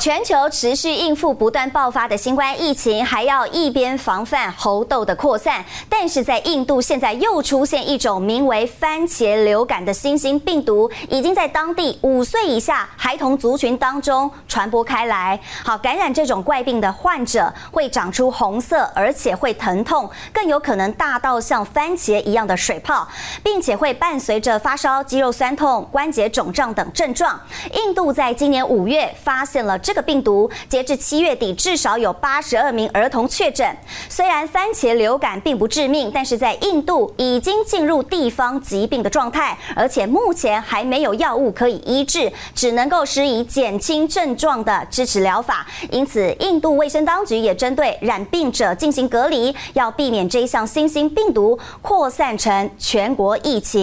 全球持续应付不断爆发的新冠疫情，还要一边防范猴痘的扩散。但是在印度，现在又出现一种名为番茄流感的新型病毒，已经在当地五岁以下孩童族群当中传播开来。好，感染这种怪病的患者会长出红色，而且会疼痛，更有可能大到像番茄一样的水泡，并且会伴随着发烧、肌肉酸痛、关节肿胀等症状。印度在今年五月发现了。这个病毒截至七月底，至少有八十二名儿童确诊。虽然番茄流感并不致命，但是在印度已经进入地方疾病的状态，而且目前还没有药物可以医治，只能够施以减轻症状的支持疗法。因此，印度卫生当局也针对染病者进行隔离，要避免这一项新型病毒扩散成全国疫情。